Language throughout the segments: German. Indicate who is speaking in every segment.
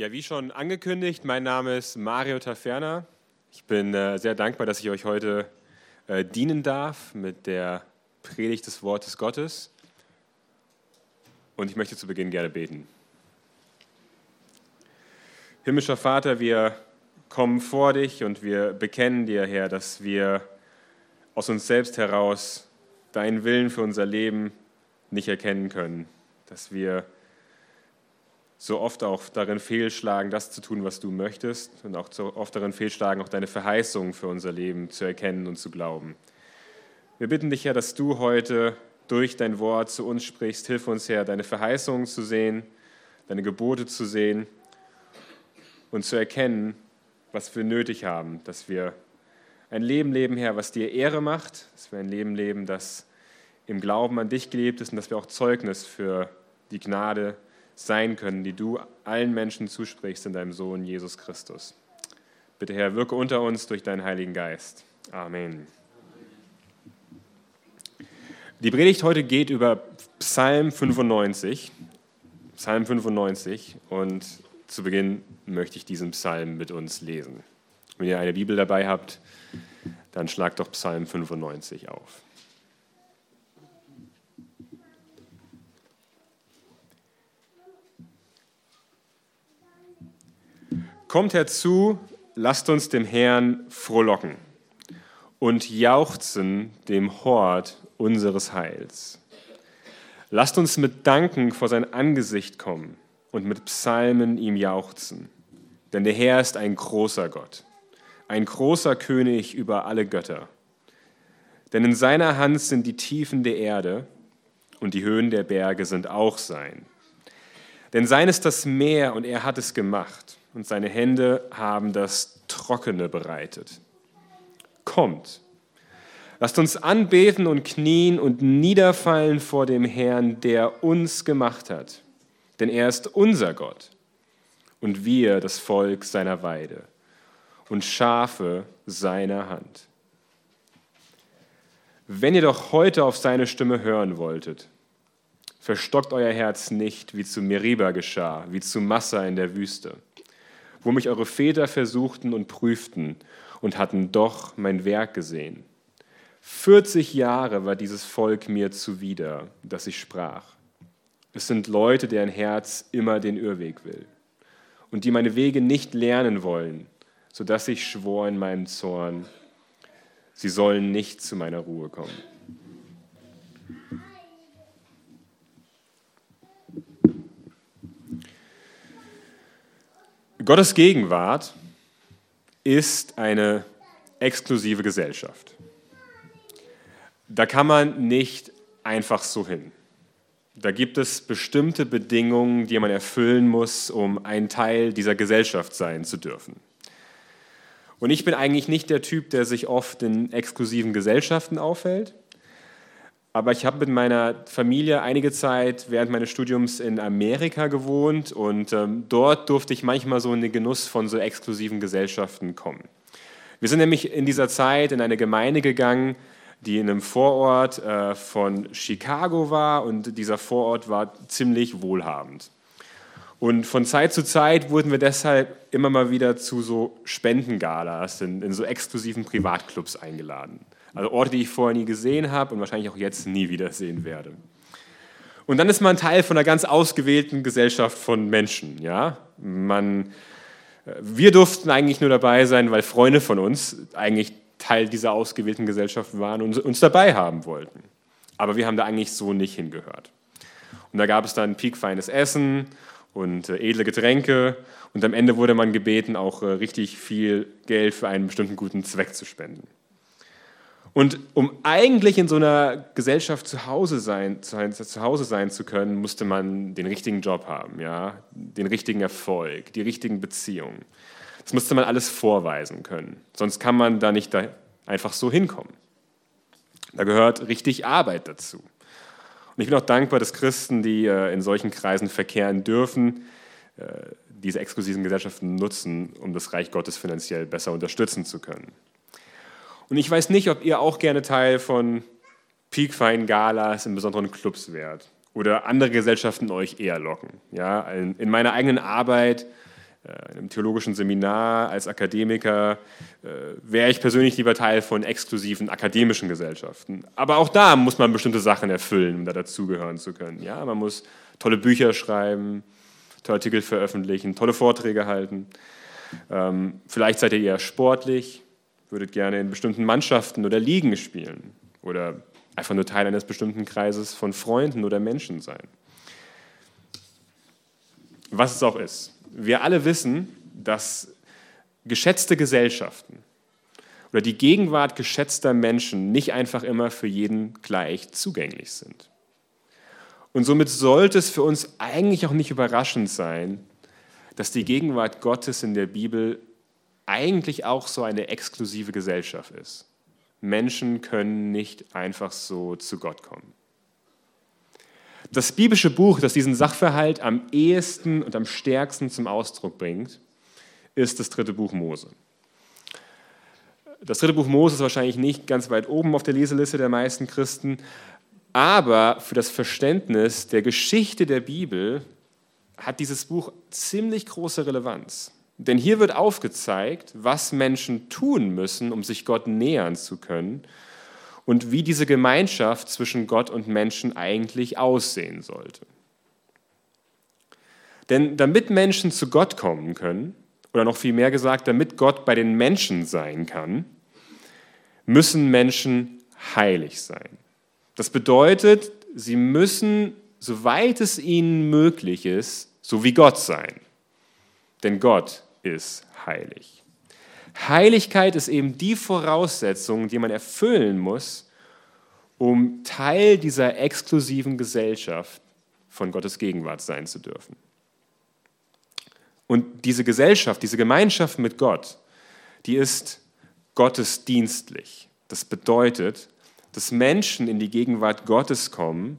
Speaker 1: Ja, wie schon angekündigt, mein Name ist Mario Taferna. Ich bin äh, sehr dankbar, dass ich euch heute äh, dienen darf mit der Predigt des Wortes Gottes. Und ich möchte zu Beginn gerne beten. Himmlischer Vater, wir kommen vor dich und wir bekennen dir, Herr, dass wir aus uns selbst heraus deinen Willen für unser Leben nicht erkennen können, dass wir so oft auch darin fehlschlagen, das zu tun, was du möchtest und auch so oft darin fehlschlagen, auch deine Verheißungen für unser Leben zu erkennen und zu glauben. Wir bitten dich, Herr, dass du heute durch dein Wort zu uns sprichst. Hilf uns, Herr, deine Verheißungen zu sehen, deine Gebote zu sehen und zu erkennen, was wir nötig haben, dass wir ein Leben leben, Herr, was dir Ehre macht, dass wir ein Leben leben, das im Glauben an dich gelebt ist und dass wir auch Zeugnis für die Gnade sein können, die du allen Menschen zusprichst in deinem Sohn Jesus Christus. Bitte Herr, wirke unter uns durch deinen Heiligen Geist. Amen. Die Predigt heute geht über Psalm 95. Psalm 95 und zu Beginn möchte ich diesen Psalm mit uns lesen. Wenn ihr eine Bibel dabei habt, dann schlagt doch Psalm 95 auf. Kommt herzu, lasst uns dem Herrn frohlocken und jauchzen dem Hort unseres Heils. Lasst uns mit Danken vor sein Angesicht kommen und mit Psalmen ihm jauchzen. Denn der Herr ist ein großer Gott, ein großer König über alle Götter. Denn in seiner Hand sind die Tiefen der Erde und die Höhen der Berge sind auch sein. Denn sein ist das Meer und er hat es gemacht und seine Hände haben das Trockene bereitet. Kommt, lasst uns anbeten und knien und niederfallen vor dem Herrn, der uns gemacht hat. Denn er ist unser Gott und wir das Volk seiner Weide und Schafe seiner Hand. Wenn ihr doch heute auf seine Stimme hören wolltet, verstockt euer Herz nicht, wie zu Meriba geschah, wie zu Massa in der Wüste wo mich eure Väter versuchten und prüften und hatten doch mein Werk gesehen. 40 Jahre war dieses Volk mir zuwider, dass ich sprach. Es sind Leute, deren Herz immer den Irrweg will und die meine Wege nicht lernen wollen, sodass ich schwor in meinem Zorn, sie sollen nicht zu meiner Ruhe kommen. Gottes Gegenwart ist eine exklusive Gesellschaft. Da kann man nicht einfach so hin. Da gibt es bestimmte Bedingungen, die man erfüllen muss, um ein Teil dieser Gesellschaft sein zu dürfen. Und ich bin eigentlich nicht der Typ, der sich oft in exklusiven Gesellschaften aufhält. Aber ich habe mit meiner Familie einige Zeit während meines Studiums in Amerika gewohnt und ähm, dort durfte ich manchmal so in den Genuss von so exklusiven Gesellschaften kommen. Wir sind nämlich in dieser Zeit in eine Gemeinde gegangen, die in einem Vorort äh, von Chicago war und dieser Vorort war ziemlich wohlhabend. Und von Zeit zu Zeit wurden wir deshalb immer mal wieder zu so Spendengalas in, in so exklusiven Privatclubs eingeladen. Also Orte, die ich vorher nie gesehen habe und wahrscheinlich auch jetzt nie wiedersehen werde. Und dann ist man Teil von einer ganz ausgewählten Gesellschaft von Menschen. Ja? Man, äh, wir durften eigentlich nur dabei sein, weil Freunde von uns eigentlich Teil dieser ausgewählten Gesellschaft waren und uns dabei haben wollten. Aber wir haben da eigentlich so nicht hingehört. Und da gab es dann piekfeines Essen und äh, edle Getränke und am Ende wurde man gebeten, auch äh, richtig viel Geld für einen bestimmten guten Zweck zu spenden. Und um eigentlich in so einer Gesellschaft zu Hause sein, zu, zu Hause sein zu können, musste man den richtigen Job haben, ja? den richtigen Erfolg, die richtigen Beziehungen. Das musste man alles vorweisen können. Sonst kann man da nicht da einfach so hinkommen. Da gehört richtig Arbeit dazu. Und ich bin auch dankbar, dass Christen, die äh, in solchen Kreisen verkehren dürfen, äh, diese exklusiven Gesellschaften nutzen, um das Reich Gottes finanziell besser unterstützen zu können. Und ich weiß nicht, ob ihr auch gerne Teil von Peakfine Galas in besonderen Clubs wärt oder andere Gesellschaften euch eher locken. Ja, in meiner eigenen Arbeit äh, in theologischen Seminar, als Akademiker, äh, wäre ich persönlich lieber Teil von exklusiven akademischen Gesellschaften. Aber auch da muss man bestimmte Sachen erfüllen, um da dazugehören zu können. Ja, man muss tolle Bücher schreiben, tolle Artikel veröffentlichen, tolle Vorträge halten. Ähm, vielleicht seid ihr eher sportlich, würdet gerne in bestimmten Mannschaften oder Ligen spielen oder einfach nur Teil eines bestimmten Kreises von Freunden oder Menschen sein. Was es auch ist. Wir alle wissen, dass geschätzte Gesellschaften oder die Gegenwart geschätzter Menschen nicht einfach immer für jeden gleich zugänglich sind. Und somit sollte es für uns eigentlich auch nicht überraschend sein, dass die Gegenwart Gottes in der Bibel eigentlich auch so eine exklusive Gesellschaft ist. Menschen können nicht einfach so zu Gott kommen. Das biblische Buch, das diesen Sachverhalt am ehesten und am stärksten zum Ausdruck bringt, ist das dritte Buch Mose. Das dritte Buch Mose ist wahrscheinlich nicht ganz weit oben auf der Leseliste der meisten Christen, aber für das Verständnis der Geschichte der Bibel hat dieses Buch ziemlich große Relevanz. Denn hier wird aufgezeigt, was Menschen tun müssen, um sich Gott nähern zu können und wie diese Gemeinschaft zwischen Gott und Menschen eigentlich aussehen sollte. Denn damit Menschen zu Gott kommen können, oder noch viel mehr gesagt, damit Gott bei den Menschen sein kann, müssen Menschen heilig sein. Das bedeutet, sie müssen, soweit es ihnen möglich ist, so wie Gott sein. Denn Gott ist heilig. Heiligkeit ist eben die Voraussetzung, die man erfüllen muss, um Teil dieser exklusiven Gesellschaft von Gottes Gegenwart sein zu dürfen. Und diese Gesellschaft, diese Gemeinschaft mit Gott, die ist gottesdienstlich. Das bedeutet, dass Menschen in die Gegenwart Gottes kommen,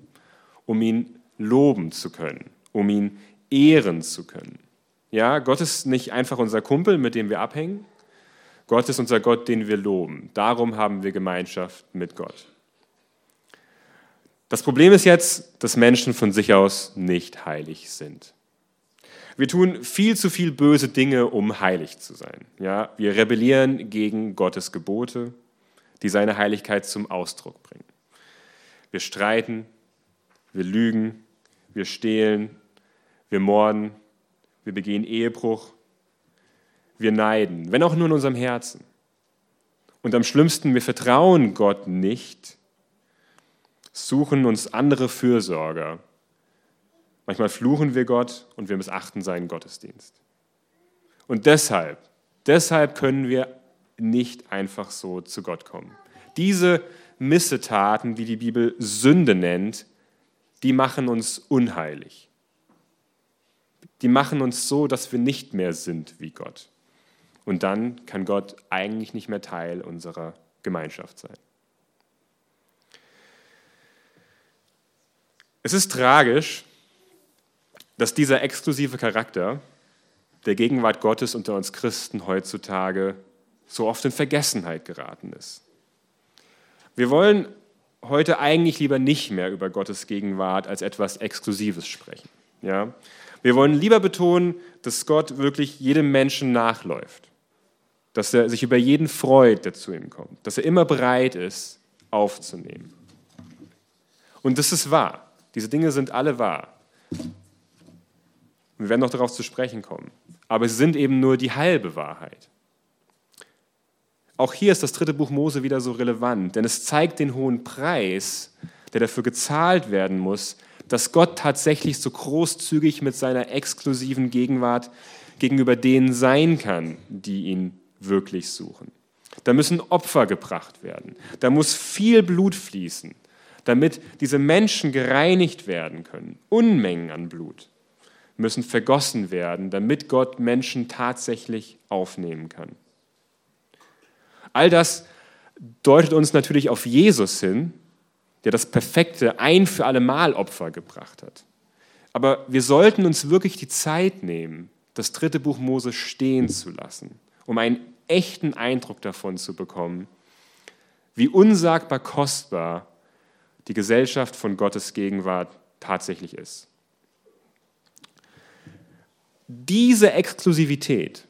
Speaker 1: um ihn loben zu können, um ihn ehren zu können. Ja, Gott ist nicht einfach unser Kumpel, mit dem wir abhängen. Gott ist unser Gott, den wir loben. Darum haben wir Gemeinschaft mit Gott. Das Problem ist jetzt, dass Menschen von sich aus nicht heilig sind. Wir tun viel zu viel böse Dinge, um heilig zu sein. Ja, wir rebellieren gegen Gottes Gebote, die seine Heiligkeit zum Ausdruck bringen. Wir streiten, wir lügen, wir stehlen, wir morden, wir begehen Ehebruch, wir neiden, wenn auch nur in unserem Herzen. Und am schlimmsten, wir vertrauen Gott nicht, suchen uns andere Fürsorger. Manchmal fluchen wir Gott und wir missachten seinen Gottesdienst. Und deshalb, deshalb können wir nicht einfach so zu Gott kommen. Diese Missetaten, die die Bibel Sünde nennt, die machen uns unheilig die machen uns so, dass wir nicht mehr sind wie Gott. Und dann kann Gott eigentlich nicht mehr Teil unserer Gemeinschaft sein. Es ist tragisch, dass dieser exklusive Charakter der Gegenwart Gottes unter uns Christen heutzutage so oft in Vergessenheit geraten ist. Wir wollen heute eigentlich lieber nicht mehr über Gottes Gegenwart als etwas Exklusives sprechen. Ja? Wir wollen lieber betonen, dass Gott wirklich jedem Menschen nachläuft, dass er sich über jeden freut, der zu ihm kommt, dass er immer bereit ist, aufzunehmen. Und das ist wahr. Diese Dinge sind alle wahr. Wir werden noch darauf zu sprechen kommen. Aber sie sind eben nur die halbe Wahrheit. Auch hier ist das dritte Buch Mose wieder so relevant, denn es zeigt den hohen Preis, der dafür gezahlt werden muss, dass Gott tatsächlich so großzügig mit seiner exklusiven Gegenwart gegenüber denen sein kann, die ihn wirklich suchen. Da müssen Opfer gebracht werden. Da muss viel Blut fließen, damit diese Menschen gereinigt werden können. Unmengen an Blut müssen vergossen werden, damit Gott Menschen tatsächlich aufnehmen kann. All das deutet uns natürlich auf Jesus hin, der das perfekte ein für alle Mal Opfer gebracht hat. Aber wir sollten uns wirklich die Zeit nehmen, das dritte Buch Mose stehen zu lassen, um einen echten Eindruck davon zu bekommen, wie unsagbar kostbar die Gesellschaft von Gottes Gegenwart tatsächlich ist. diese Exklusivität,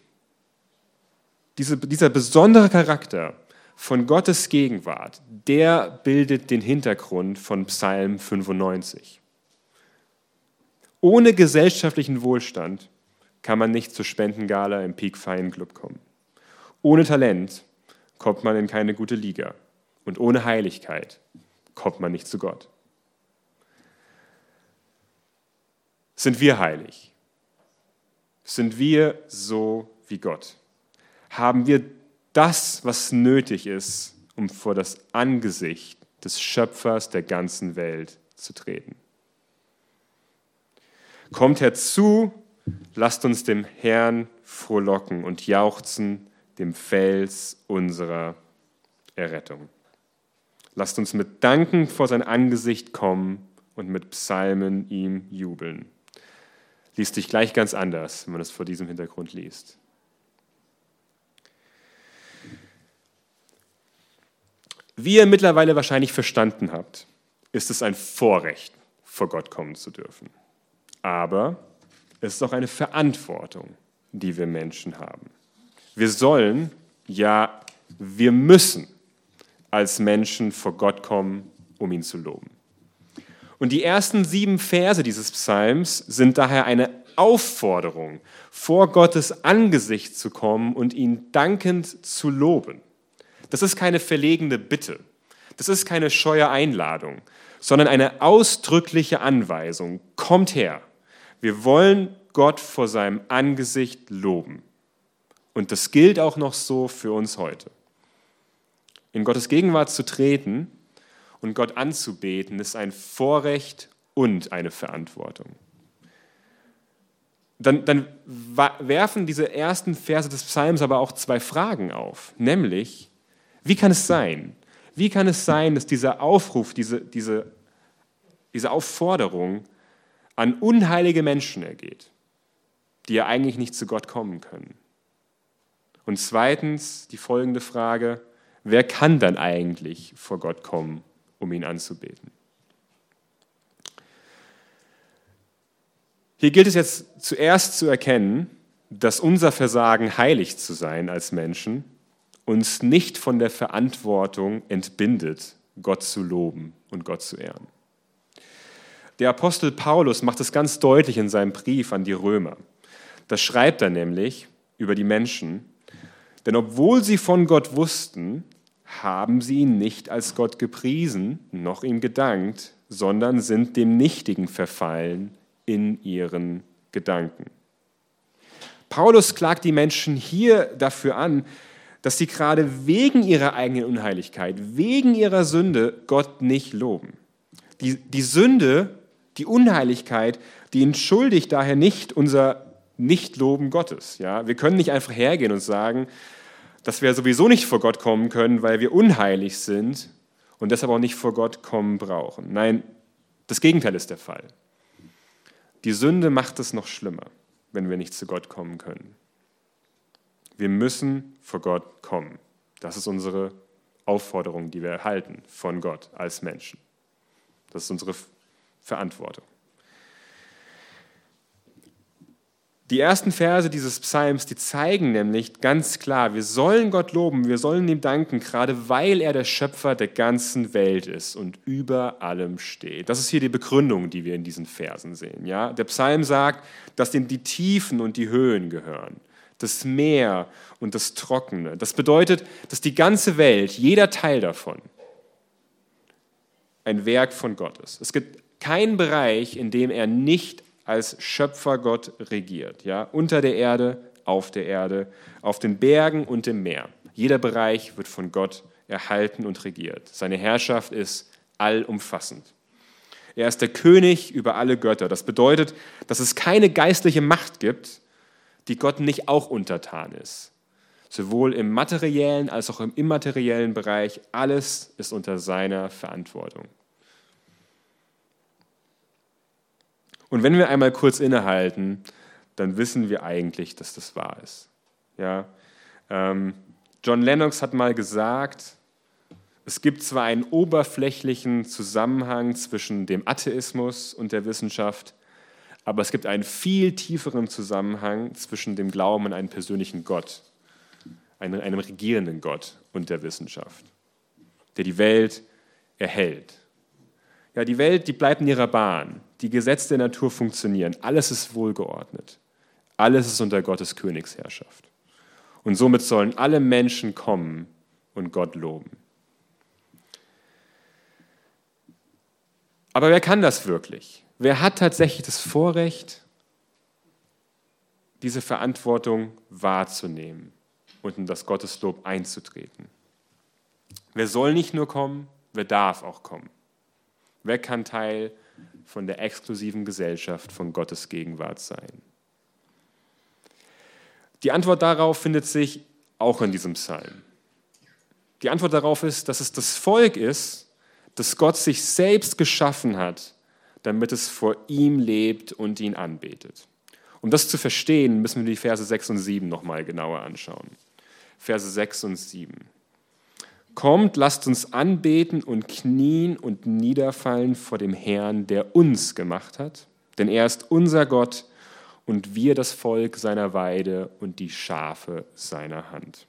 Speaker 1: diese, dieser besondere Charakter von Gottes Gegenwart, der bildet den Hintergrund von Psalm 95. Ohne gesellschaftlichen Wohlstand kann man nicht zur Spendengala im Peak Fine Club kommen. Ohne Talent kommt man in keine gute Liga. Und ohne Heiligkeit kommt man nicht zu Gott. Sind wir heilig? Sind wir so wie Gott? Haben wir das, was nötig ist, um vor das Angesicht des Schöpfers der ganzen Welt zu treten? Kommt herzu, lasst uns dem Herrn frohlocken und jauchzen, dem Fels unserer Errettung. Lasst uns mit Danken vor sein Angesicht kommen und mit Psalmen ihm jubeln. Liest dich gleich ganz anders, wenn man es vor diesem Hintergrund liest. Wie ihr mittlerweile wahrscheinlich verstanden habt, ist es ein Vorrecht, vor Gott kommen zu dürfen. Aber es ist auch eine Verantwortung, die wir Menschen haben. Wir sollen, ja, wir müssen als Menschen vor Gott kommen, um ihn zu loben. Und die ersten sieben Verse dieses Psalms sind daher eine Aufforderung, vor Gottes Angesicht zu kommen und ihn dankend zu loben. Das ist keine verlegene Bitte, das ist keine scheue Einladung, sondern eine ausdrückliche Anweisung. Kommt her, wir wollen Gott vor seinem Angesicht loben. Und das gilt auch noch so für uns heute in Gottes Gegenwart zu treten und Gott anzubeten, ist ein Vorrecht und eine Verantwortung. Dann, dann werfen diese ersten Verse des Psalms aber auch zwei Fragen auf, nämlich, wie kann es sein? Wie kann es sein, dass dieser Aufruf, diese, diese, diese Aufforderung an unheilige Menschen ergeht, die ja eigentlich nicht zu Gott kommen können? Und zweitens die folgende Frage, wer kann dann eigentlich vor Gott kommen, um ihn anzubeten? Hier gilt es jetzt zuerst zu erkennen, dass unser Versagen, heilig zu sein als Menschen, uns nicht von der Verantwortung entbindet, Gott zu loben und Gott zu ehren. Der Apostel Paulus macht es ganz deutlich in seinem Brief an die Römer. Da schreibt er nämlich über die Menschen, denn obwohl sie von Gott wussten, haben sie ihn nicht als Gott gepriesen, noch ihm gedankt, sondern sind dem Nichtigen verfallen in ihren Gedanken. Paulus klagt die Menschen hier dafür an, dass sie gerade wegen ihrer eigenen Unheiligkeit, wegen ihrer Sünde Gott nicht loben. Die, die Sünde, die Unheiligkeit, die entschuldigt daher nicht unser Nichtloben Gottes. Ja? Wir können nicht einfach hergehen und sagen, dass wir sowieso nicht vor Gott kommen können, weil wir unheilig sind und deshalb auch nicht vor Gott kommen brauchen. Nein, das Gegenteil ist der Fall. Die Sünde macht es noch schlimmer, wenn wir nicht zu Gott kommen können. Wir müssen vor Gott kommen. Das ist unsere Aufforderung, die wir erhalten von Gott als Menschen. Das ist unsere Verantwortung. Die ersten Verse dieses Psalms, die zeigen nämlich ganz klar, wir sollen Gott loben, wir sollen ihm danken, gerade weil er der Schöpfer der ganzen Welt ist und über allem steht. Das ist hier die Begründung, die wir in diesen Versen sehen. Ja? Der Psalm sagt, dass ihm die Tiefen und die Höhen gehören, das Meer und das Trockene. Das bedeutet, dass die ganze Welt, jeder Teil davon, ein Werk von Gott ist. Es gibt keinen Bereich, in dem er nicht als Schöpfergott regiert. Ja? Unter der Erde, auf der Erde, auf den Bergen und im Meer. Jeder Bereich wird von Gott erhalten und regiert. Seine Herrschaft ist allumfassend. Er ist der König über alle Götter. Das bedeutet, dass es keine geistliche Macht gibt, die Gott nicht auch untertan ist. Sowohl im materiellen als auch im immateriellen Bereich, alles ist unter seiner Verantwortung. Und wenn wir einmal kurz innehalten, dann wissen wir eigentlich, dass das wahr ist. Ja? Ähm, John Lennox hat mal gesagt, es gibt zwar einen oberflächlichen Zusammenhang zwischen dem Atheismus und der Wissenschaft, aber es gibt einen viel tieferen Zusammenhang zwischen dem Glauben an einen persönlichen Gott, einem, einem regierenden Gott und der Wissenschaft, der die Welt erhält. Ja, die Welt, die bleibt in ihrer Bahn. Die Gesetze der Natur funktionieren. Alles ist wohlgeordnet. Alles ist unter Gottes Königsherrschaft. Und somit sollen alle Menschen kommen und Gott loben. Aber wer kann das wirklich? Wer hat tatsächlich das Vorrecht, diese Verantwortung wahrzunehmen und in das Gotteslob einzutreten? Wer soll nicht nur kommen, wer darf auch kommen? Wer kann Teil von der exklusiven Gesellschaft von Gottes Gegenwart sein? Die Antwort darauf findet sich auch in diesem Psalm. Die Antwort darauf ist, dass es das Volk ist, das Gott sich selbst geschaffen hat, damit es vor ihm lebt und ihn anbetet. Um das zu verstehen, müssen wir die Verse 6 und 7 nochmal genauer anschauen. Verse 6 und 7. Kommt, lasst uns anbeten und knien und niederfallen vor dem Herrn, der uns gemacht hat, denn er ist unser Gott und wir das Volk seiner Weide und die Schafe seiner Hand.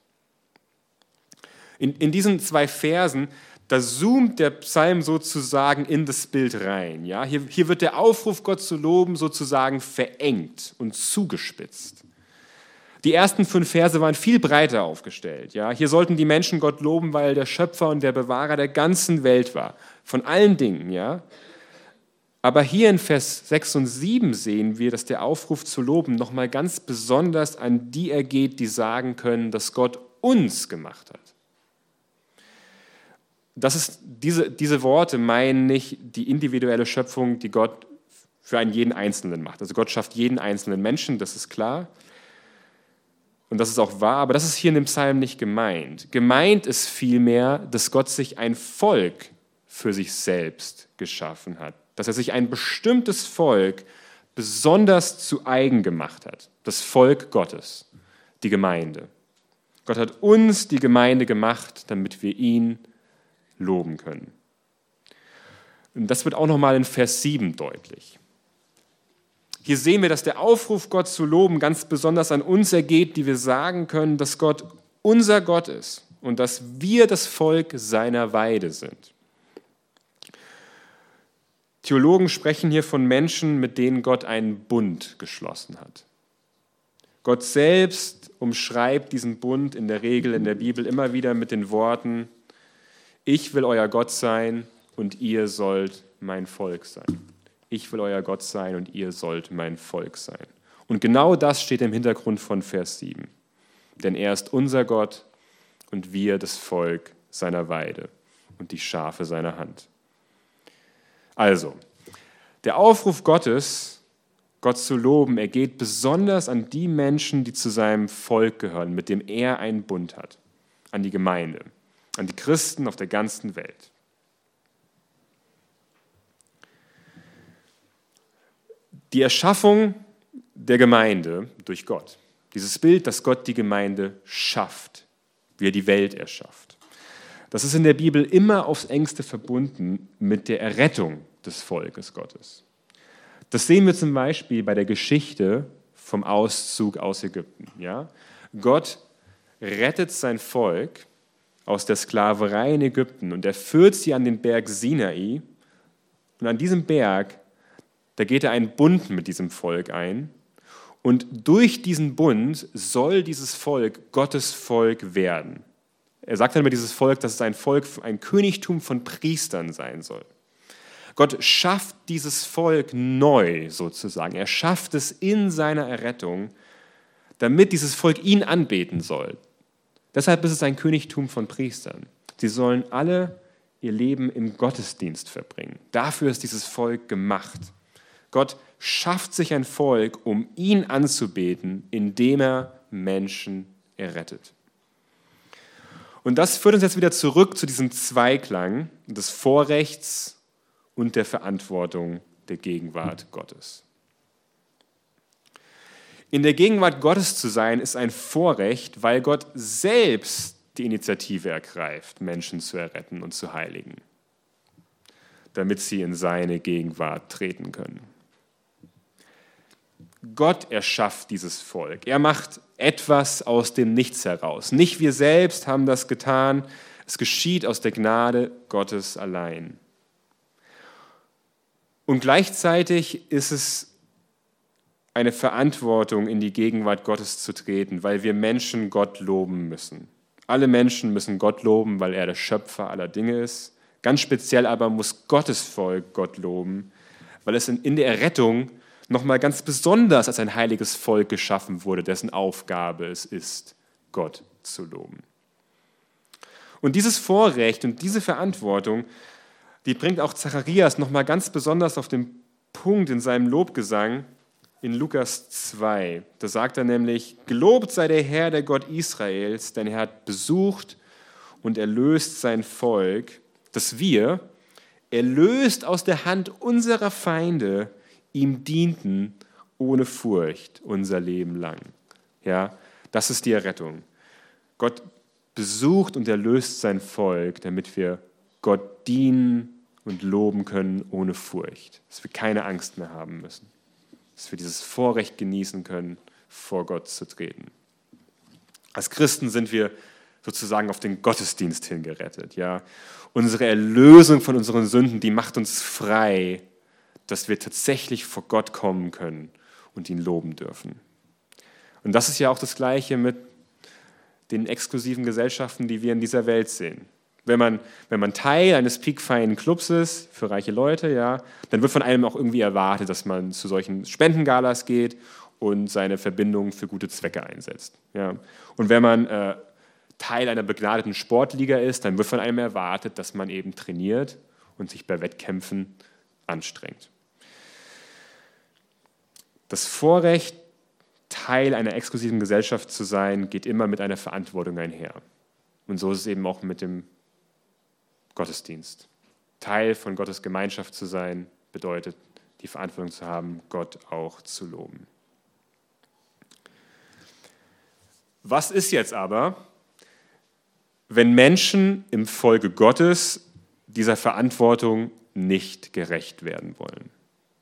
Speaker 1: In, in diesen zwei Versen, da zoomt der Psalm sozusagen in das Bild rein. Ja? Hier, hier wird der Aufruf, Gott zu loben, sozusagen verengt und zugespitzt. Die ersten fünf Verse waren viel breiter aufgestellt. Ja? Hier sollten die Menschen Gott loben, weil er der Schöpfer und der Bewahrer der ganzen Welt war. Von allen Dingen. Ja? Aber hier in Vers 6 und 7 sehen wir, dass der Aufruf zu loben nochmal ganz besonders an die ergeht, die sagen können, dass Gott uns gemacht hat. Das ist, diese, diese Worte meinen nicht die individuelle Schöpfung, die Gott für einen jeden Einzelnen macht. Also Gott schafft jeden einzelnen Menschen, das ist klar. Und das ist auch wahr, aber das ist hier in dem Psalm nicht gemeint. Gemeint ist vielmehr, dass Gott sich ein Volk für sich selbst geschaffen hat. Dass er sich ein bestimmtes Volk besonders zu eigen gemacht hat. Das Volk Gottes, die Gemeinde. Gott hat uns die Gemeinde gemacht, damit wir ihn loben können. Und das wird auch nochmal in Vers 7 deutlich. Hier sehen wir, dass der Aufruf, Gott zu loben, ganz besonders an uns ergeht, die wir sagen können, dass Gott unser Gott ist und dass wir das Volk seiner Weide sind. Theologen sprechen hier von Menschen, mit denen Gott einen Bund geschlossen hat. Gott selbst umschreibt diesen Bund in der Regel in der Bibel immer wieder mit den Worten, ich will euer Gott sein und ihr sollt mein Volk sein ich will euer Gott sein und ihr sollt mein Volk sein. Und genau das steht im Hintergrund von Vers 7. Denn er ist unser Gott und wir das Volk seiner Weide und die Schafe seiner Hand. Also, der Aufruf Gottes, Gott zu loben, er geht besonders an die Menschen, die zu seinem Volk gehören, mit dem er einen Bund hat, an die Gemeinde, an die Christen auf der ganzen Welt. Die Erschaffung der Gemeinde durch Gott. Dieses Bild, dass Gott die Gemeinde schafft, wie er die Welt erschafft. Das ist in der Bibel immer aufs engste verbunden mit der Errettung des Volkes Gottes. Das sehen wir zum Beispiel bei der Geschichte vom Auszug aus Ägypten. Ja? Gott rettet sein Volk aus der Sklaverei in Ägypten und er führt sie an den Berg Sinai. Und an diesem Berg da geht er einen Bund mit diesem Volk ein. Und durch diesen Bund soll dieses Volk Gottes Volk werden. Er sagt dann über dieses Volk, dass es ein Volk, ein Königtum von Priestern sein soll. Gott schafft dieses Volk neu sozusagen. Er schafft es in seiner Errettung, damit dieses Volk ihn anbeten soll. Deshalb ist es ein Königtum von Priestern. Sie sollen alle ihr Leben im Gottesdienst verbringen. Dafür ist dieses Volk gemacht. Gott schafft sich ein Volk, um ihn anzubeten, indem er Menschen errettet. Und das führt uns jetzt wieder zurück zu diesem Zweiklang des Vorrechts und der Verantwortung der Gegenwart Gottes. In der Gegenwart Gottes zu sein, ist ein Vorrecht, weil Gott selbst die Initiative ergreift, Menschen zu erretten und zu heiligen, damit sie in seine Gegenwart treten können. Gott erschafft dieses Volk. Er macht etwas aus dem Nichts heraus. Nicht wir selbst haben das getan, es geschieht aus der Gnade Gottes allein. Und gleichzeitig ist es eine Verantwortung, in die Gegenwart Gottes zu treten, weil wir Menschen Gott loben müssen. Alle Menschen müssen Gott loben, weil er der Schöpfer aller Dinge ist. Ganz speziell aber muss Gottes Volk Gott loben, weil es in der Errettung nochmal ganz besonders als ein heiliges Volk geschaffen wurde, dessen Aufgabe es ist, Gott zu loben. Und dieses Vorrecht und diese Verantwortung, die bringt auch Zacharias nochmal ganz besonders auf den Punkt in seinem Lobgesang in Lukas 2. Da sagt er nämlich, Gelobt sei der Herr, der Gott Israels, denn er hat besucht und erlöst sein Volk, dass wir, erlöst aus der Hand unserer Feinde, ihm dienten ohne Furcht unser Leben lang. Ja, das ist die Errettung. Gott besucht und erlöst sein Volk, damit wir Gott dienen und loben können ohne Furcht, dass wir keine Angst mehr haben müssen, dass wir dieses Vorrecht genießen können, vor Gott zu treten. Als Christen sind wir sozusagen auf den Gottesdienst hingerettet. Ja? Unsere Erlösung von unseren Sünden, die macht uns frei, dass wir tatsächlich vor Gott kommen können und ihn loben dürfen. Und das ist ja auch das Gleiche mit den exklusiven Gesellschaften, die wir in dieser Welt sehen. Wenn man, wenn man Teil eines piekfeinen Clubs ist, für reiche Leute, ja, dann wird von einem auch irgendwie erwartet, dass man zu solchen Spendengalas geht und seine Verbindung für gute Zwecke einsetzt. Ja. Und wenn man äh, Teil einer begnadeten Sportliga ist, dann wird von einem erwartet, dass man eben trainiert und sich bei Wettkämpfen anstrengt. Das Vorrecht, Teil einer exklusiven Gesellschaft zu sein, geht immer mit einer Verantwortung einher. Und so ist es eben auch mit dem Gottesdienst. Teil von Gottes Gemeinschaft zu sein, bedeutet, die Verantwortung zu haben, Gott auch zu loben. Was ist jetzt aber, wenn Menschen im Folge Gottes dieser Verantwortung nicht gerecht werden wollen?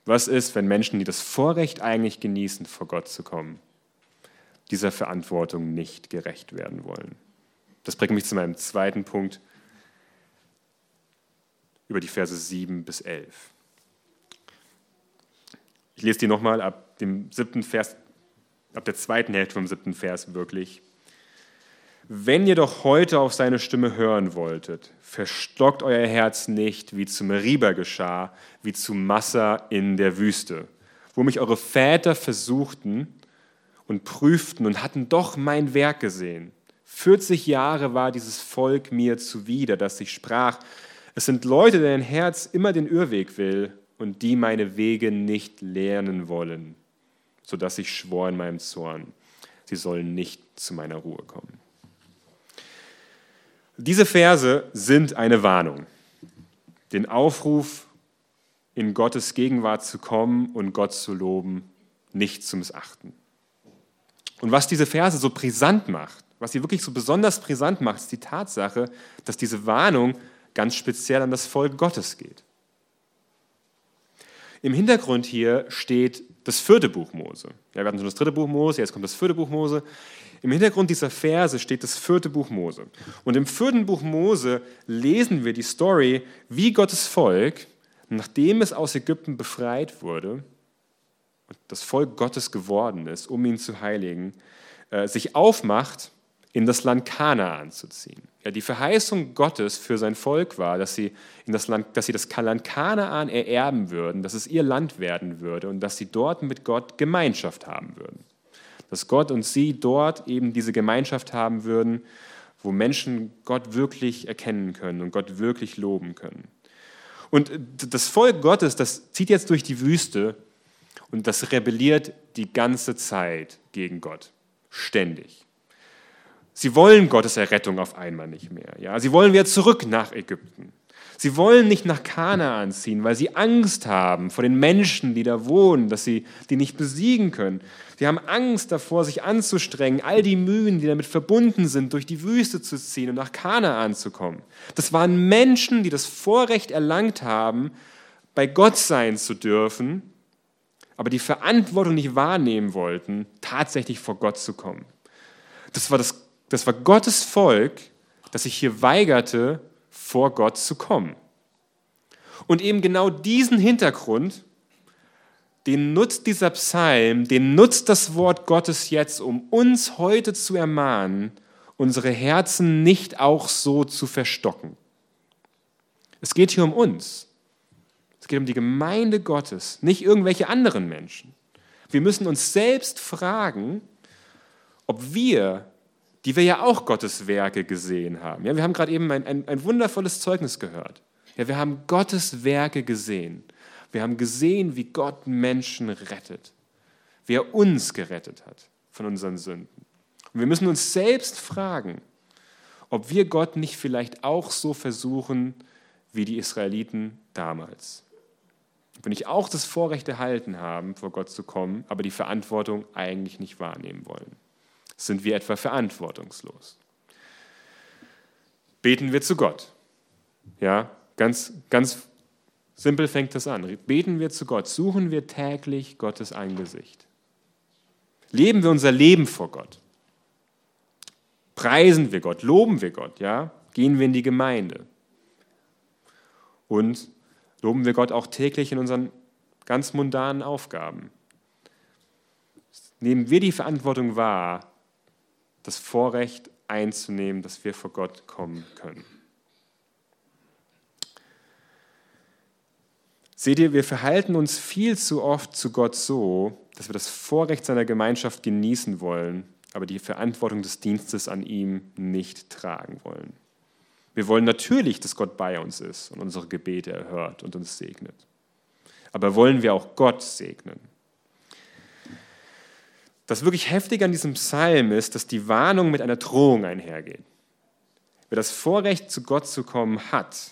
Speaker 1: Was ist, wenn Menschen, die das Vorrecht eigentlich genießen, vor Gott zu kommen, dieser Verantwortung nicht gerecht werden wollen? Das bringt mich zu meinem zweiten Punkt über die Verse 7 bis 11. Ich lese die nochmal ab dem siebten Vers, ab der zweiten Hälfte vom siebten Vers wirklich. Wenn ihr doch heute auf seine Stimme hören wolltet, verstockt euer Herz nicht, wie zu Meriba geschah, wie zu Massa in der Wüste, wo mich eure Väter versuchten und prüften und hatten doch mein Werk gesehen. 40 Jahre war dieses Volk mir zuwider, dass ich sprach, es sind Leute, deren Herz immer den Irrweg will und die meine Wege nicht lernen wollen, sodass ich schwor in meinem Zorn, sie sollen nicht zu meiner Ruhe kommen. Diese Verse sind eine Warnung, den Aufruf, in Gottes Gegenwart zu kommen und Gott zu loben, nicht zu missachten. Und was diese Verse so brisant macht, was sie wirklich so besonders brisant macht, ist die Tatsache, dass diese Warnung ganz speziell an das Volk Gottes geht. Im Hintergrund hier steht das vierte Buch Mose. Ja, wir hatten schon das dritte Buch Mose, jetzt kommt das vierte Buch Mose. Im Hintergrund dieser Verse steht das vierte Buch Mose. Und im vierten Buch Mose lesen wir die Story, wie Gottes Volk, nachdem es aus Ägypten befreit wurde und das Volk Gottes geworden ist, um ihn zu heiligen, äh, sich aufmacht, in das Land Kanaan zu ziehen. Ja, die Verheißung Gottes für sein Volk war, dass sie, in das Land, dass sie das Land Kanaan ererben würden, dass es ihr Land werden würde und dass sie dort mit Gott Gemeinschaft haben würden dass Gott und sie dort eben diese Gemeinschaft haben würden, wo Menschen Gott wirklich erkennen können und Gott wirklich loben können. Und das Volk Gottes, das zieht jetzt durch die Wüste und das rebelliert die ganze Zeit gegen Gott, ständig. Sie wollen Gottes Errettung auf einmal nicht mehr. Ja? Sie wollen wieder zurück nach Ägypten. Sie wollen nicht nach Kanaan ziehen, weil sie Angst haben vor den Menschen, die da wohnen, dass sie die nicht besiegen können. Sie haben Angst davor, sich anzustrengen, all die Mühen, die damit verbunden sind, durch die Wüste zu ziehen und nach Kanaan zu kommen. Das waren Menschen, die das Vorrecht erlangt haben, bei Gott sein zu dürfen, aber die Verantwortung nicht wahrnehmen wollten, tatsächlich vor Gott zu kommen. Das war, das, das war Gottes Volk, das sich hier weigerte, vor Gott zu kommen. Und eben genau diesen Hintergrund, den nutzt dieser Psalm, den nutzt das Wort Gottes jetzt, um uns heute zu ermahnen, unsere Herzen nicht auch so zu verstocken. Es geht hier um uns. Es geht um die Gemeinde Gottes, nicht irgendwelche anderen Menschen. Wir müssen uns selbst fragen, ob wir, die wir ja auch Gottes Werke gesehen haben, ja, wir haben gerade eben ein, ein, ein wundervolles Zeugnis gehört. Ja, wir haben Gottes Werke gesehen. Wir haben gesehen, wie Gott Menschen rettet, wie er uns gerettet hat von unseren Sünden. Und wir müssen uns selbst fragen, ob wir Gott nicht vielleicht auch so versuchen wie die Israeliten damals. Wenn ich auch das Vorrecht erhalten haben, vor Gott zu kommen, aber die Verantwortung eigentlich nicht wahrnehmen wollen. Sind wir etwa verantwortungslos? Beten wir zu Gott. Ja, ganz, ganz simpel fängt das an. Beten wir zu Gott. Suchen wir täglich Gottes Angesicht. Leben wir unser Leben vor Gott. Preisen wir Gott, loben wir Gott, ja? Gehen wir in die Gemeinde. Und loben wir Gott auch täglich in unseren ganz mundanen Aufgaben. Nehmen wir die Verantwortung wahr, das Vorrecht einzunehmen, dass wir vor Gott kommen können. Seht ihr, wir verhalten uns viel zu oft zu Gott so, dass wir das Vorrecht seiner Gemeinschaft genießen wollen, aber die Verantwortung des Dienstes an ihm nicht tragen wollen. Wir wollen natürlich, dass Gott bei uns ist und unsere Gebete erhört und uns segnet. Aber wollen wir auch Gott segnen? Das wirklich Heftige an diesem Psalm ist, dass die Warnung mit einer Drohung einhergeht. Wer das Vorrecht, zu Gott zu kommen hat,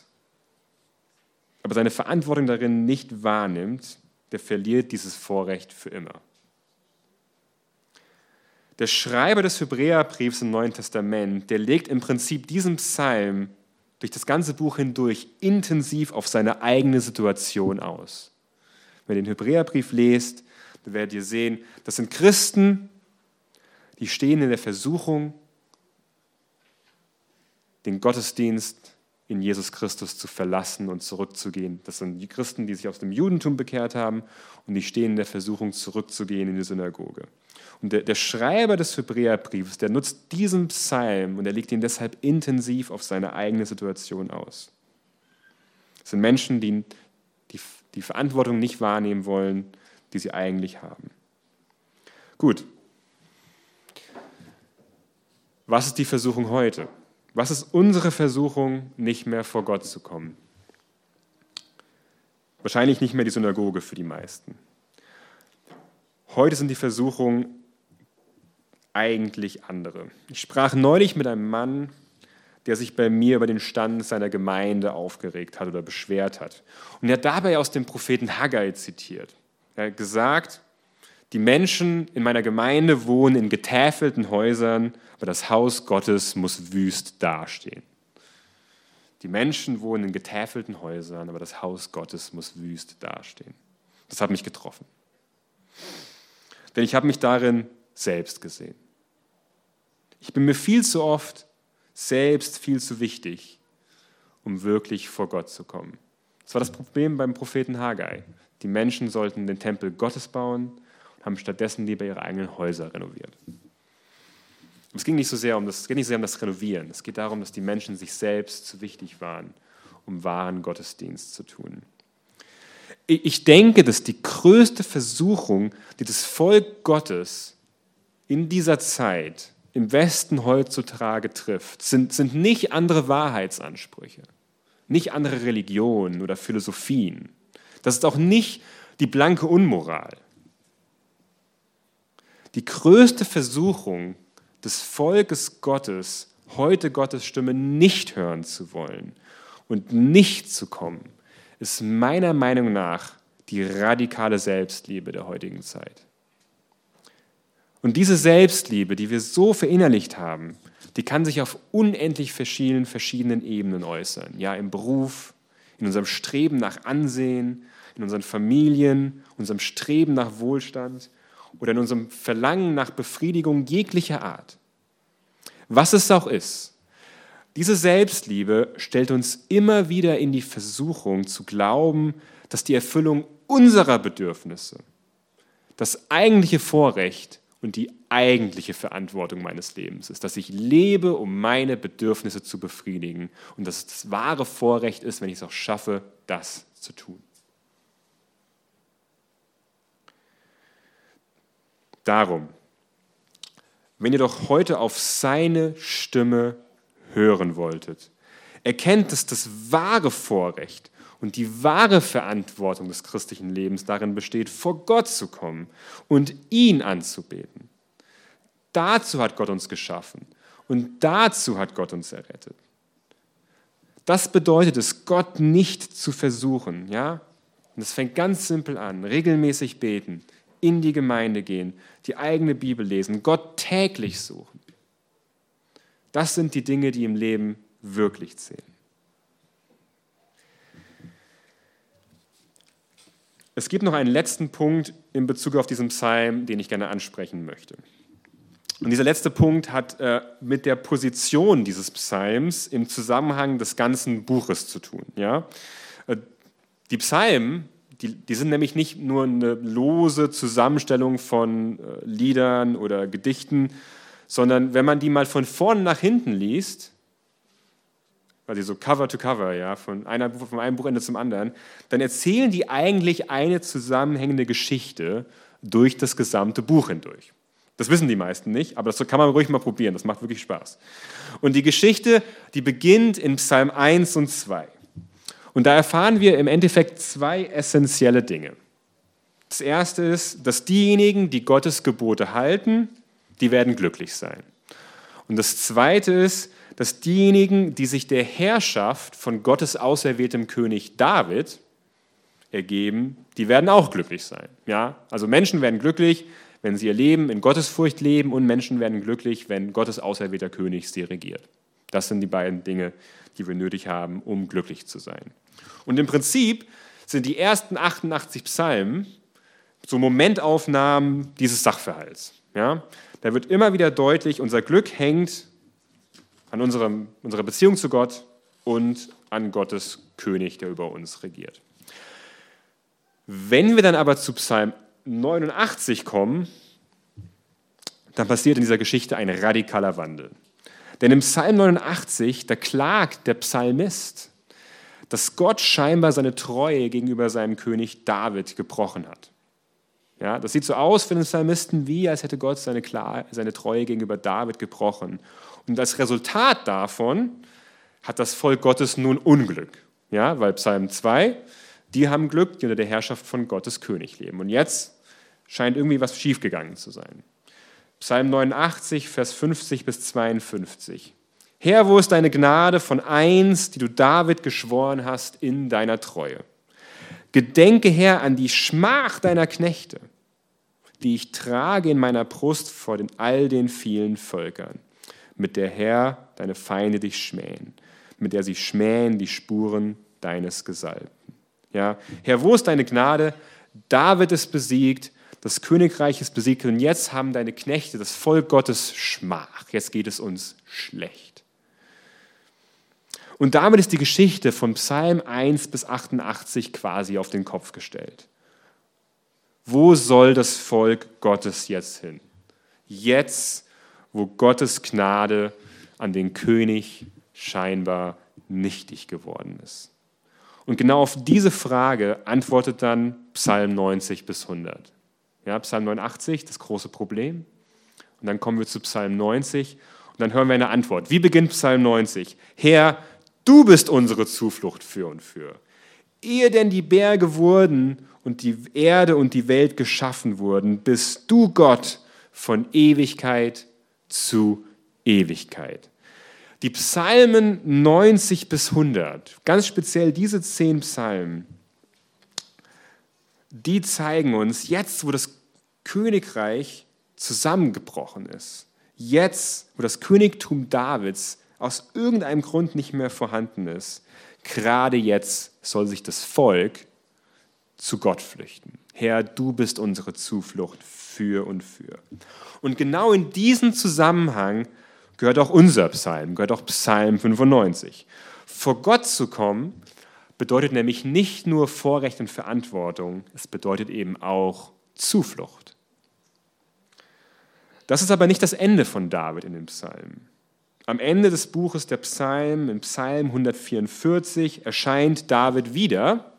Speaker 1: aber seine Verantwortung darin nicht wahrnimmt, der verliert dieses Vorrecht für immer. Der Schreiber des Hebräerbriefs im Neuen Testament, der legt im Prinzip diesen Psalm durch das ganze Buch hindurch intensiv auf seine eigene Situation aus. Wenn ihr den Hebräerbrief lest, dann werdet ihr sehen, das sind Christen, die stehen in der Versuchung, den Gottesdienst in Jesus Christus zu verlassen und zurückzugehen. Das sind die Christen, die sich aus dem Judentum bekehrt haben und die stehen in der Versuchung, zurückzugehen in die Synagoge. Und der, der Schreiber des Hebräerbriefs, der nutzt diesen Psalm und er legt ihn deshalb intensiv auf seine eigene Situation aus. Es sind Menschen, die die, die Verantwortung nicht wahrnehmen wollen, die sie eigentlich haben. Gut. Was ist die Versuchung heute? Was ist unsere Versuchung, nicht mehr vor Gott zu kommen? Wahrscheinlich nicht mehr die Synagoge für die meisten. Heute sind die Versuchungen eigentlich andere. Ich sprach neulich mit einem Mann, der sich bei mir über den Stand seiner Gemeinde aufgeregt hat oder beschwert hat. Und er hat dabei aus dem Propheten Haggai zitiert. Er hat gesagt, die Menschen in meiner Gemeinde wohnen in getäfelten Häusern, aber das Haus Gottes muss wüst dastehen. Die Menschen wohnen in getäfelten Häusern, aber das Haus Gottes muss wüst dastehen. Das hat mich getroffen. Denn ich habe mich darin selbst gesehen. Ich bin mir viel zu oft selbst viel zu wichtig, um wirklich vor Gott zu kommen. Das war das Problem beim Propheten Haggai. Die Menschen sollten den Tempel Gottes bauen und haben stattdessen lieber ihre eigenen Häuser renoviert. Es ging nicht so sehr um das, es geht nicht so sehr um das Renovieren. Es geht darum, dass die Menschen sich selbst zu wichtig waren, um wahren Gottesdienst zu tun. Ich denke, dass die größte Versuchung, die das Volk Gottes in dieser Zeit im Westen heutzutage trifft, sind, sind nicht andere Wahrheitsansprüche, nicht andere Religionen oder Philosophien. Das ist auch nicht die blanke Unmoral. Die größte Versuchung des Volkes Gottes, heute Gottes Stimme nicht hören zu wollen und nicht zu kommen, ist meiner Meinung nach die radikale Selbstliebe der heutigen Zeit. Und diese Selbstliebe, die wir so verinnerlicht haben, die kann sich auf unendlich verschiedenen, verschiedenen Ebenen äußern. Ja, im Beruf, in unserem Streben nach Ansehen, in unseren Familien, unserem Streben nach Wohlstand oder in unserem Verlangen nach Befriedigung jeglicher Art. Was es auch ist, diese Selbstliebe stellt uns immer wieder in die Versuchung zu glauben, dass die Erfüllung unserer Bedürfnisse das eigentliche Vorrecht und die eigentliche Verantwortung meines Lebens ist, dass ich lebe, um meine Bedürfnisse zu befriedigen und dass es das wahre Vorrecht ist, wenn ich es auch schaffe, das zu tun. Darum, wenn ihr doch heute auf seine Stimme hören wolltet, erkennt, dass das wahre Vorrecht und die wahre Verantwortung des christlichen Lebens darin besteht, vor Gott zu kommen und ihn anzubeten. Dazu hat Gott uns geschaffen und dazu hat Gott uns errettet. Das bedeutet es, Gott nicht zu versuchen, ja? Und es fängt ganz simpel an, regelmäßig beten, in die Gemeinde gehen, die eigene Bibel lesen, Gott täglich suchen. Das sind die Dinge, die im Leben wirklich zählen. Es gibt noch einen letzten Punkt in Bezug auf diesen Psalm, den ich gerne ansprechen möchte. Und dieser letzte Punkt hat äh, mit der Position dieses Psalms im Zusammenhang des ganzen Buches zu tun. Ja? Äh, die Psalmen, die, die, sind nämlich nicht nur eine lose Zusammenstellung von äh, Liedern oder Gedichten, sondern wenn man die mal von vorn nach hinten liest, quasi so Cover to Cover, ja, von, einer, von einem Buchende zum anderen, dann erzählen die eigentlich eine zusammenhängende Geschichte durch das gesamte Buch hindurch. Das wissen die meisten nicht, aber das kann man ruhig mal probieren, das macht wirklich Spaß. Und die Geschichte, die beginnt in Psalm 1 und 2. Und da erfahren wir im Endeffekt zwei essentielle Dinge. Das erste ist, dass diejenigen, die Gottes Gebote halten, die werden glücklich sein. Und das zweite ist, dass diejenigen, die sich der Herrschaft von Gottes auserwähltem König David ergeben, die werden auch glücklich sein. Ja? Also Menschen werden glücklich, wenn sie ihr Leben in Gottesfurcht leben und Menschen werden glücklich, wenn Gottes auserwählter König sie regiert. Das sind die beiden Dinge, die wir nötig haben, um glücklich zu sein. Und im Prinzip sind die ersten 88 Psalmen so Momentaufnahmen dieses Sachverhalts. Ja? Da wird immer wieder deutlich, unser Glück hängt an unserem, unserer Beziehung zu Gott und an Gottes König, der über uns regiert. Wenn wir dann aber zu Psalm 89 kommen, dann passiert in dieser Geschichte ein radikaler Wandel. Denn im Psalm 89, da klagt der Psalmist, dass Gott scheinbar seine Treue gegenüber seinem König David gebrochen hat. Ja, das sieht so aus für den Psalmisten, wie als hätte Gott seine, seine Treue gegenüber David gebrochen. Und als Resultat davon hat das Volk Gottes nun Unglück. Ja, weil Psalm 2, die haben Glück, die unter der Herrschaft von Gottes König leben. Und jetzt scheint irgendwie was schiefgegangen zu sein. Psalm 89, Vers 50 bis 52. Herr, wo ist deine Gnade von eins, die du David geschworen hast in deiner Treue? Gedenke, Herr, an die Schmach deiner Knechte, die ich trage in meiner Brust vor den all den vielen Völkern mit der Herr deine Feinde dich schmähen, mit der sie schmähen die Spuren deines Gesalbten. Ja, Herr, wo ist deine Gnade? David ist besiegt, das Königreich ist besiegt und jetzt haben deine Knechte, das Volk Gottes, Schmach. Jetzt geht es uns schlecht. Und damit ist die Geschichte von Psalm 1 bis 88 quasi auf den Kopf gestellt. Wo soll das Volk Gottes jetzt hin? Jetzt wo Gottes Gnade an den König scheinbar nichtig geworden ist. Und genau auf diese Frage antwortet dann Psalm 90 bis 100. Ja, Psalm 89, das große Problem. Und dann kommen wir zu Psalm 90 und dann hören wir eine Antwort. Wie beginnt Psalm 90? Herr, du bist unsere Zuflucht für und für. Ehe denn die Berge wurden und die Erde und die Welt geschaffen wurden, bist du Gott von Ewigkeit zu Ewigkeit. Die Psalmen 90 bis 100, ganz speziell diese zehn Psalmen, die zeigen uns, jetzt wo das Königreich zusammengebrochen ist, jetzt wo das Königtum Davids aus irgendeinem Grund nicht mehr vorhanden ist, gerade jetzt soll sich das Volk zu Gott flüchten. Herr, du bist unsere Zuflucht für und für. Und genau in diesen Zusammenhang gehört auch unser Psalm, gehört auch Psalm 95. Vor Gott zu kommen bedeutet nämlich nicht nur Vorrecht und Verantwortung, es bedeutet eben auch Zuflucht. Das ist aber nicht das Ende von David in den Psalmen. Am Ende des Buches der Psalmen, im Psalm 144, erscheint David wieder.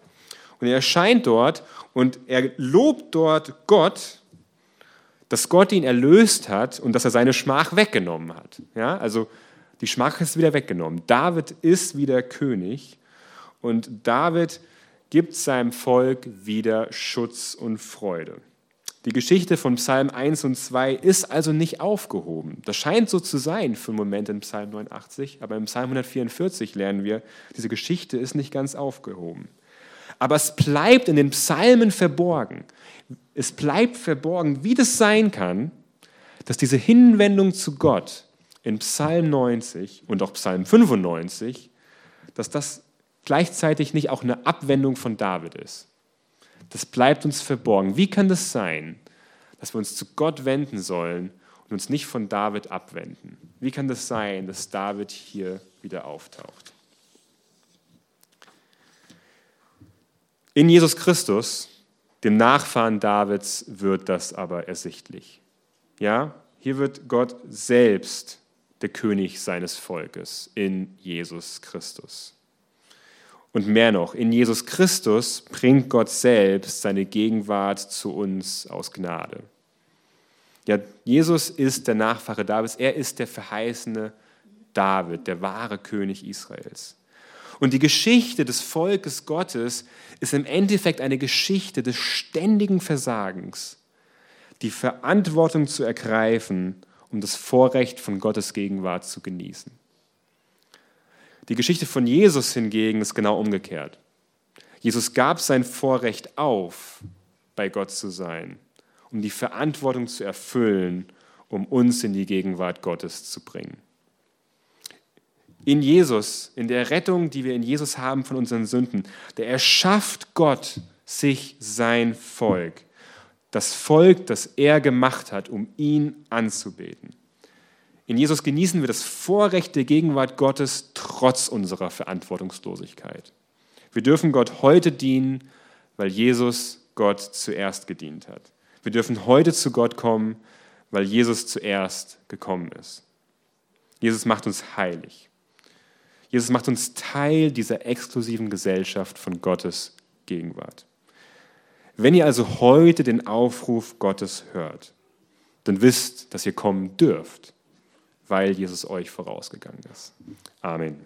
Speaker 1: Und er erscheint dort und er lobt dort Gott, dass Gott ihn erlöst hat und dass er seine Schmach weggenommen hat. Ja, also die Schmach ist wieder weggenommen. David ist wieder König und David gibt seinem Volk wieder Schutz und Freude. Die Geschichte von Psalm 1 und 2 ist also nicht aufgehoben. Das scheint so zu sein für einen Moment in Psalm 89, aber im Psalm 144 lernen wir, diese Geschichte ist nicht ganz aufgehoben. Aber es bleibt in den Psalmen verborgen. Es bleibt verborgen, wie das sein kann, dass diese Hinwendung zu Gott in Psalm 90 und auch Psalm 95, dass das gleichzeitig nicht auch eine Abwendung von David ist. Das bleibt uns verborgen. Wie kann das sein, dass wir uns zu Gott wenden sollen und uns nicht von David abwenden? Wie kann das sein, dass David hier wieder auftaucht? In Jesus Christus, dem Nachfahren Davids, wird das aber ersichtlich. Ja, hier wird Gott selbst der König seines Volkes in Jesus Christus. Und mehr noch, in Jesus Christus bringt Gott selbst seine Gegenwart zu uns aus Gnade. Ja, Jesus ist der Nachfahre Davids, er ist der verheißene David, der wahre König Israels. Und die Geschichte des Volkes Gottes ist im Endeffekt eine Geschichte des ständigen Versagens, die Verantwortung zu ergreifen, um das Vorrecht von Gottes Gegenwart zu genießen. Die Geschichte von Jesus hingegen ist genau umgekehrt. Jesus gab sein Vorrecht auf, bei Gott zu sein, um die Verantwortung zu erfüllen, um uns in die Gegenwart Gottes zu bringen. In Jesus, in der Rettung, die wir in Jesus haben von unseren Sünden, der erschafft Gott sich sein Volk. Das Volk, das er gemacht hat, um ihn anzubeten. In Jesus genießen wir das Vorrecht der Gegenwart Gottes trotz unserer Verantwortungslosigkeit. Wir dürfen Gott heute dienen, weil Jesus Gott zuerst gedient hat. Wir dürfen heute zu Gott kommen, weil Jesus zuerst gekommen ist. Jesus macht uns heilig. Jesus macht uns Teil dieser exklusiven Gesellschaft von Gottes Gegenwart. Wenn ihr also heute den Aufruf Gottes hört, dann wisst, dass ihr kommen dürft weil Jesus euch vorausgegangen ist. Amen.